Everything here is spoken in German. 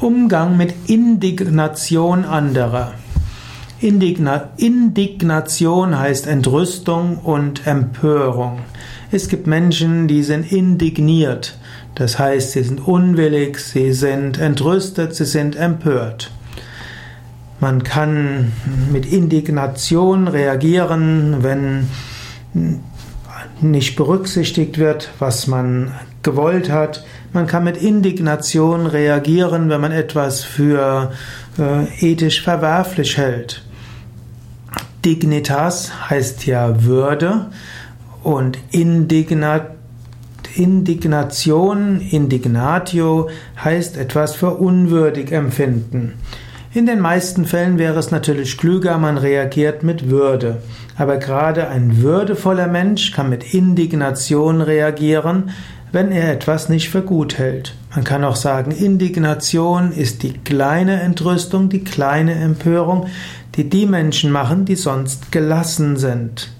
Umgang mit Indignation anderer. Indigna Indignation heißt Entrüstung und Empörung. Es gibt Menschen, die sind indigniert. Das heißt, sie sind unwillig, sie sind entrüstet, sie sind empört. Man kann mit Indignation reagieren, wenn nicht berücksichtigt wird, was man gewollt hat. Man kann mit Indignation reagieren, wenn man etwas für äh, ethisch verwerflich hält. Dignitas heißt ja Würde und Indignat Indignation, Indignatio heißt etwas für unwürdig empfinden. In den meisten Fällen wäre es natürlich klüger, man reagiert mit Würde. Aber gerade ein würdevoller Mensch kann mit Indignation reagieren, wenn er etwas nicht für gut hält. Man kann auch sagen, Indignation ist die kleine Entrüstung, die kleine Empörung, die die Menschen machen, die sonst gelassen sind.